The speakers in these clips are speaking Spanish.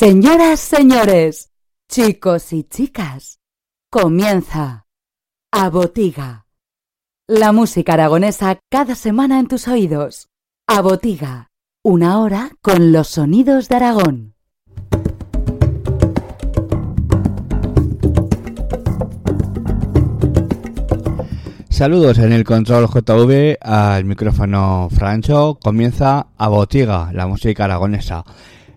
Señoras, señores, chicos y chicas, comienza a Botiga. La música aragonesa cada semana en tus oídos. A Botiga, una hora con los sonidos de Aragón. Saludos en el control JV al micrófono Francho. Comienza a Botiga, la música aragonesa.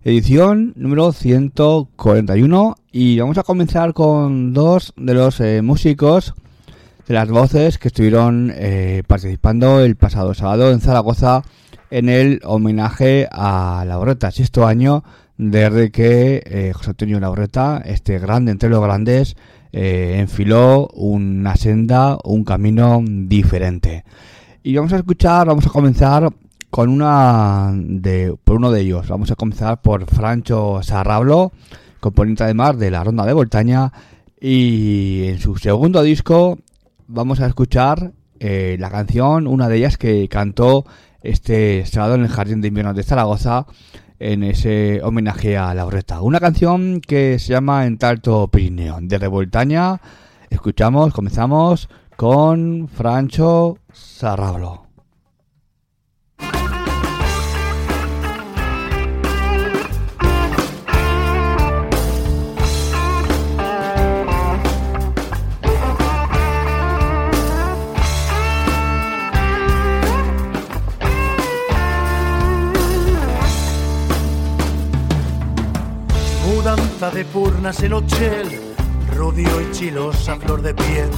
Edición número 141 y vamos a comenzar con dos de los eh, músicos de las voces que estuvieron eh, participando el pasado sábado en Zaragoza en el homenaje a Laureta, sexto año desde que eh, José Antonio Laureta, este grande entre los grandes, eh, enfiló una senda, un camino diferente. Y vamos a escuchar, vamos a comenzar con una de, por uno de ellos. Vamos a comenzar por Francho Sarrablo, componente además de la Ronda de Voltaña. Y en su segundo disco vamos a escuchar eh, la canción, una de ellas que cantó este sábado en el Jardín de Invierno de Zaragoza en ese homenaje a Laureta. Una canción que se llama En Talto Pirineo, de Revoltaña. Escuchamos, comenzamos con Francho Sarrablo. Mudanza de purnas en Ochel, Rudio y chilosa flor de piel,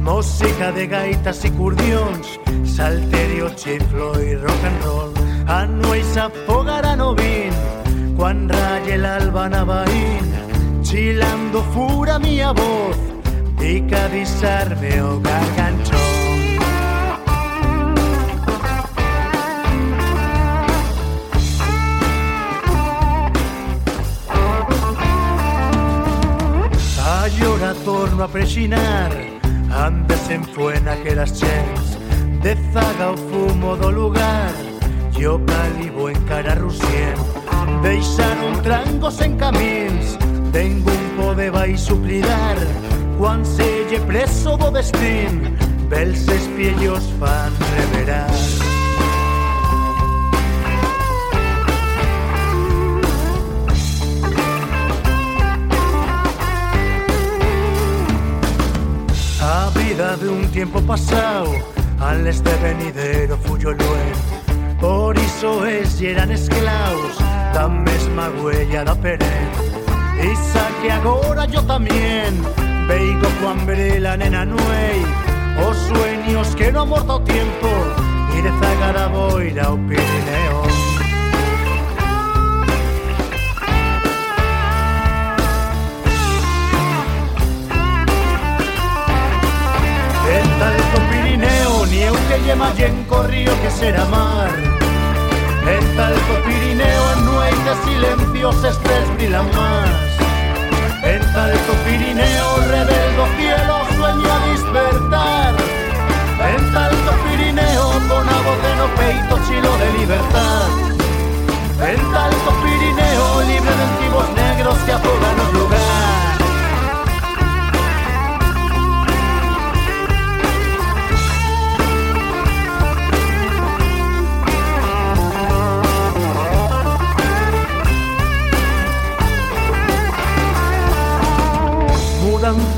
música de gaitas y curdions, salterio, chiflo y rock and roll, anuais afogarà novin, quan raye el alba navaín, chilando fura mia voz, dica disarme o garganchón. Torno a prexinar Andes en fuena que las chens De zaga o fumo do lugar. Yo calibo en cara rusien Deixaron trangos en camins. Tengo un pode vai suplidar Juan selle preso do destín. Bels espiellos fan reverar tiempo pasado Al este venidero fuyo luen Por iso es y eran esclavos Da mesma huella da peren Isa que agora yo también Veigo Juan Verela nena nuei Os sueños que no ha muerto o tiempo Y de Zagara boira Pirineo en corrío que será mar. En talco Pirineo, en nueve silencios estrés brillan más. En talco Pirineo, rebeldo cielo, sueño a despertar. En talco Pirineo, con voz de no peito, chilo de libertad. En talco Pirineo,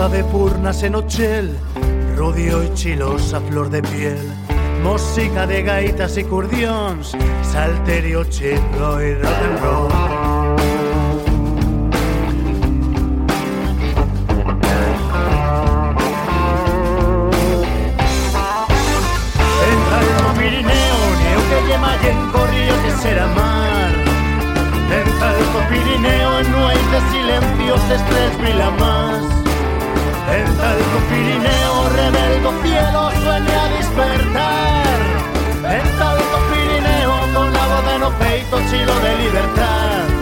De purnas en Ochel, Rudio y chilosa flor de piel, música de gaitas y curdions, salterio, chiflo y rock and roll. Talco Pirineo, rebeldo cielo, sueña despertar. En Talco Pirineo, con la voz de no peito, chilo de libertad.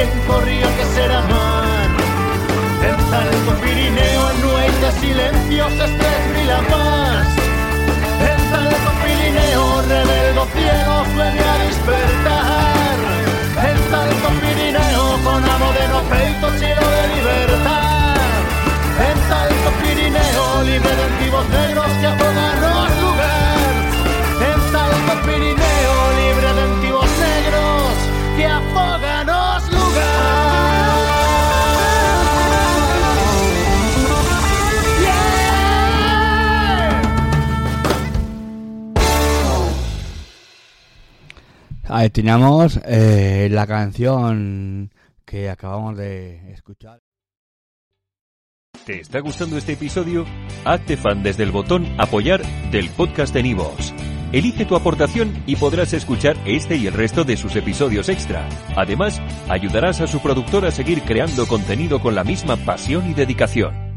Yenco Río que será mar. En Talco Pirineo en nuez de silencios estrés brilla más. En Talco Pirineo rebeldo ciego sueña a despertar. Ahí teníamos eh, la canción que acabamos de escuchar. ¿Te está gustando este episodio? Hazte fan desde el botón Apoyar del podcast de Nivos. Elige tu aportación y podrás escuchar este y el resto de sus episodios extra. Además, ayudarás a su productor a seguir creando contenido con la misma pasión y dedicación.